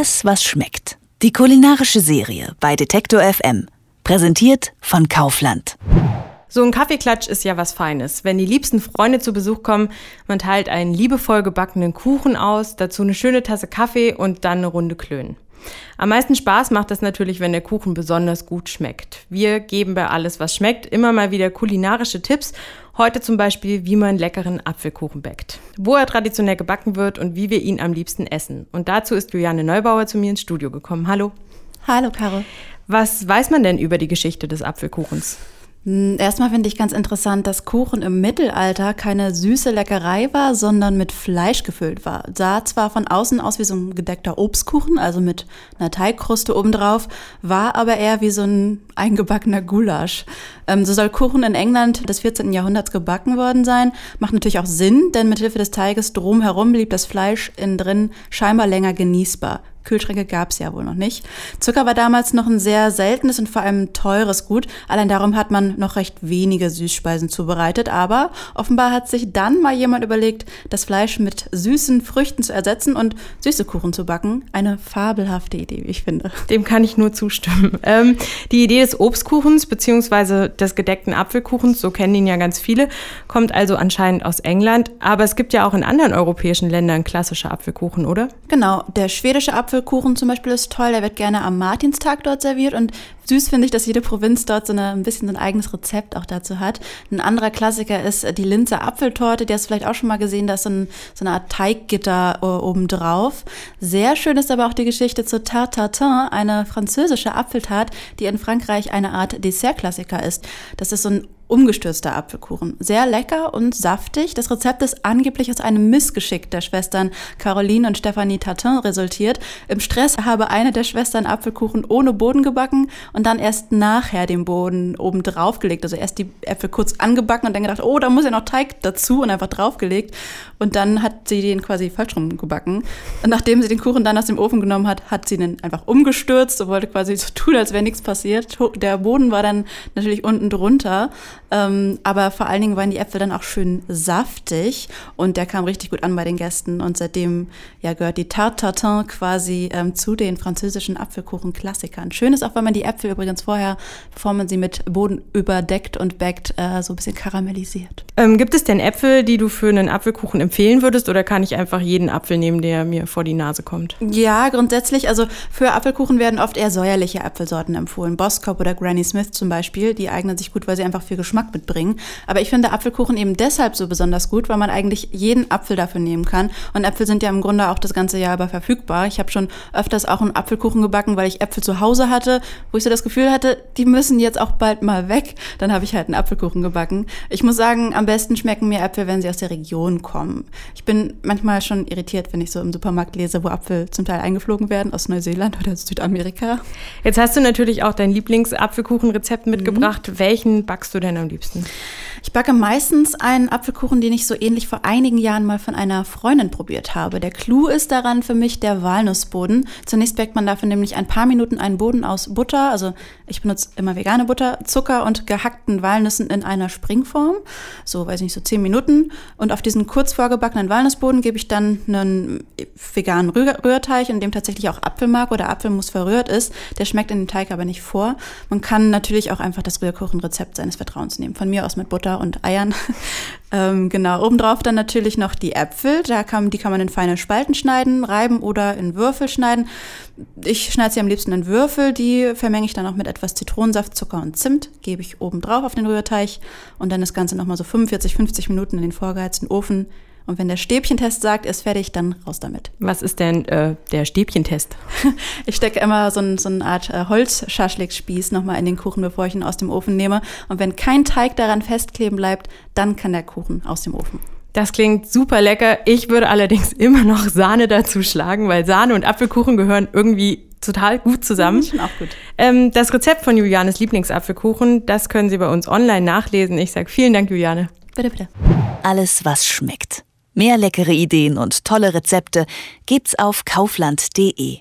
Alles, was schmeckt. Die kulinarische Serie bei Detektor FM. Präsentiert von Kaufland. So ein Kaffeeklatsch ist ja was Feines. Wenn die liebsten Freunde zu Besuch kommen, man teilt einen liebevoll gebackenen Kuchen aus, dazu eine schöne Tasse Kaffee und dann eine Runde Klönen. Am meisten Spaß macht das natürlich, wenn der Kuchen besonders gut schmeckt. Wir geben bei alles, was schmeckt, immer mal wieder kulinarische Tipps. Heute zum Beispiel, wie man leckeren Apfelkuchen backt, wo er traditionell gebacken wird und wie wir ihn am liebsten essen. Und dazu ist Juliane Neubauer zu mir ins Studio gekommen. Hallo. Hallo, Caro. Was weiß man denn über die Geschichte des Apfelkuchens? Hm, erstmal finde ich ganz interessant, dass Kuchen im Mittelalter keine süße Leckerei war, sondern mit Fleisch gefüllt war. Sah zwar von außen aus wie so ein gedeckter Obstkuchen, also mit einer Teigkruste obendrauf, war aber eher wie so ein eingebackener Gulasch. Ähm, so soll Kuchen in England des 14. Jahrhunderts gebacken worden sein. Macht natürlich auch Sinn, denn mit Hilfe des Teiges drumherum blieb das Fleisch innen drin scheinbar länger genießbar. Kühlschränke gab es ja wohl noch nicht. Zucker war damals noch ein sehr seltenes und vor allem teures Gut. Allein darum hat man noch recht wenige Süßspeisen zubereitet. Aber offenbar hat sich dann mal jemand überlegt, das Fleisch mit süßen Früchten zu ersetzen und süße Kuchen zu backen. Eine fabelhafte Idee, wie ich finde. Dem kann ich nur zustimmen. Ähm, die Idee des Obstkuchens bzw. des gedeckten Apfelkuchens, so kennen ihn ja ganz viele, kommt also anscheinend aus England. Aber es gibt ja auch in anderen europäischen Ländern klassische Apfelkuchen, oder? Genau, der schwedische Apfelkuchen Apfelkuchen zum Beispiel ist toll, der wird gerne am Martinstag dort serviert und süß finde ich, dass jede Provinz dort so eine, ein bisschen so ein eigenes Rezept auch dazu hat. Ein anderer Klassiker ist die Linzer Apfeltorte, die hast du vielleicht auch schon mal gesehen, da ist so, ein, so eine Art Teiggitter äh, obendrauf. Sehr schön ist aber auch die Geschichte zur Tarte eine französische Apfeltat, die in Frankreich eine Art Dessertklassiker ist. Das ist so ein umgestürzter Apfelkuchen. Sehr lecker und saftig. Das Rezept ist angeblich aus einem Missgeschick der Schwestern Caroline und Stephanie Tatin resultiert. Im Stress habe eine der Schwestern Apfelkuchen ohne Boden gebacken und dann erst nachher den Boden oben draufgelegt. Also erst die Äpfel kurz angebacken und dann gedacht, oh, da muss ja noch Teig dazu und einfach draufgelegt. Und dann hat sie den quasi falsch rum gebacken. Und nachdem sie den Kuchen dann aus dem Ofen genommen hat, hat sie den einfach umgestürzt und wollte quasi so tun, als wäre nichts passiert. Der Boden war dann natürlich unten drunter. Ähm, aber vor allen Dingen waren die Äpfel dann auch schön saftig und der kam richtig gut an bei den Gästen. Und seitdem ja, gehört die Tarte Tartin quasi ähm, zu den französischen Apfelkuchen-Klassikern. Schön ist auch, wenn man die Äpfel übrigens vorher, bevor man sie mit Boden überdeckt und backt, äh, so ein bisschen karamellisiert. Ähm, gibt es denn Äpfel, die du für einen Apfelkuchen empfehlen würdest oder kann ich einfach jeden Apfel nehmen, der mir vor die Nase kommt? Ja, grundsätzlich. Also für Apfelkuchen werden oft eher säuerliche Apfelsorten empfohlen. Boskop oder Granny Smith zum Beispiel, die eignen sich gut, weil sie einfach viel Geschmack Geschmack mitbringen. Aber ich finde Apfelkuchen eben deshalb so besonders gut, weil man eigentlich jeden Apfel dafür nehmen kann. Und Äpfel sind ja im Grunde auch das ganze Jahr über verfügbar. Ich habe schon öfters auch einen Apfelkuchen gebacken, weil ich Äpfel zu Hause hatte, wo ich so das Gefühl hatte, die müssen jetzt auch bald mal weg. Dann habe ich halt einen Apfelkuchen gebacken. Ich muss sagen, am besten schmecken mir Äpfel, wenn sie aus der Region kommen. Ich bin manchmal schon irritiert, wenn ich so im Supermarkt lese, wo Apfel zum Teil eingeflogen werden aus Neuseeland oder Südamerika. Jetzt hast du natürlich auch dein Lieblingsapfelkuchenrezept mitgebracht. Mhm. Welchen backst du denn am liebsten? Ich backe meistens einen Apfelkuchen, den ich so ähnlich vor einigen Jahren mal von einer Freundin probiert habe. Der Clou ist daran für mich der Walnussboden. Zunächst backt man dafür nämlich ein paar Minuten einen Boden aus Butter, also ich benutze immer vegane Butter, Zucker und gehackten Walnüssen in einer Springform. So, weiß ich nicht, so zehn Minuten. Und auf diesen kurz vorgebackenen Walnussboden gebe ich dann einen veganen Rührteig, in dem tatsächlich auch Apfelmark oder Apfelmus verrührt ist. Der schmeckt in dem Teig aber nicht vor. Man kann natürlich auch einfach das Rührkuchenrezept seines Vertrauens nehmen. Von mir aus mit Butter und Eiern. ähm, genau, obendrauf dann natürlich noch die Äpfel. Da kann, die kann man in feine Spalten schneiden, reiben oder in Würfel schneiden. Ich schneide sie am liebsten in Würfel. Die vermenge ich dann auch mit etwas Zitronensaft, Zucker und Zimt. Gebe ich obendrauf auf den Rührteig und dann das Ganze nochmal so 45, 50 Minuten in den vorgeheizten Ofen und wenn der Stäbchentest sagt, ist fertig, dann raus damit. Was ist denn äh, der Stäbchentest? ich stecke immer so, ein, so eine Art äh, Holzschaschlikspieß nochmal in den Kuchen, bevor ich ihn aus dem Ofen nehme. Und wenn kein Teig daran festkleben bleibt, dann kann der Kuchen aus dem Ofen. Das klingt super lecker. Ich würde allerdings immer noch Sahne dazu schlagen, weil Sahne und Apfelkuchen gehören irgendwie total gut zusammen. Das, auch gut. Ähm, das Rezept von Julianes Lieblingsapfelkuchen, das können Sie bei uns online nachlesen. Ich sage vielen Dank, Juliane. Bitte, bitte. Alles, was schmeckt. Mehr leckere Ideen und tolle Rezepte gibt's auf kaufland.de.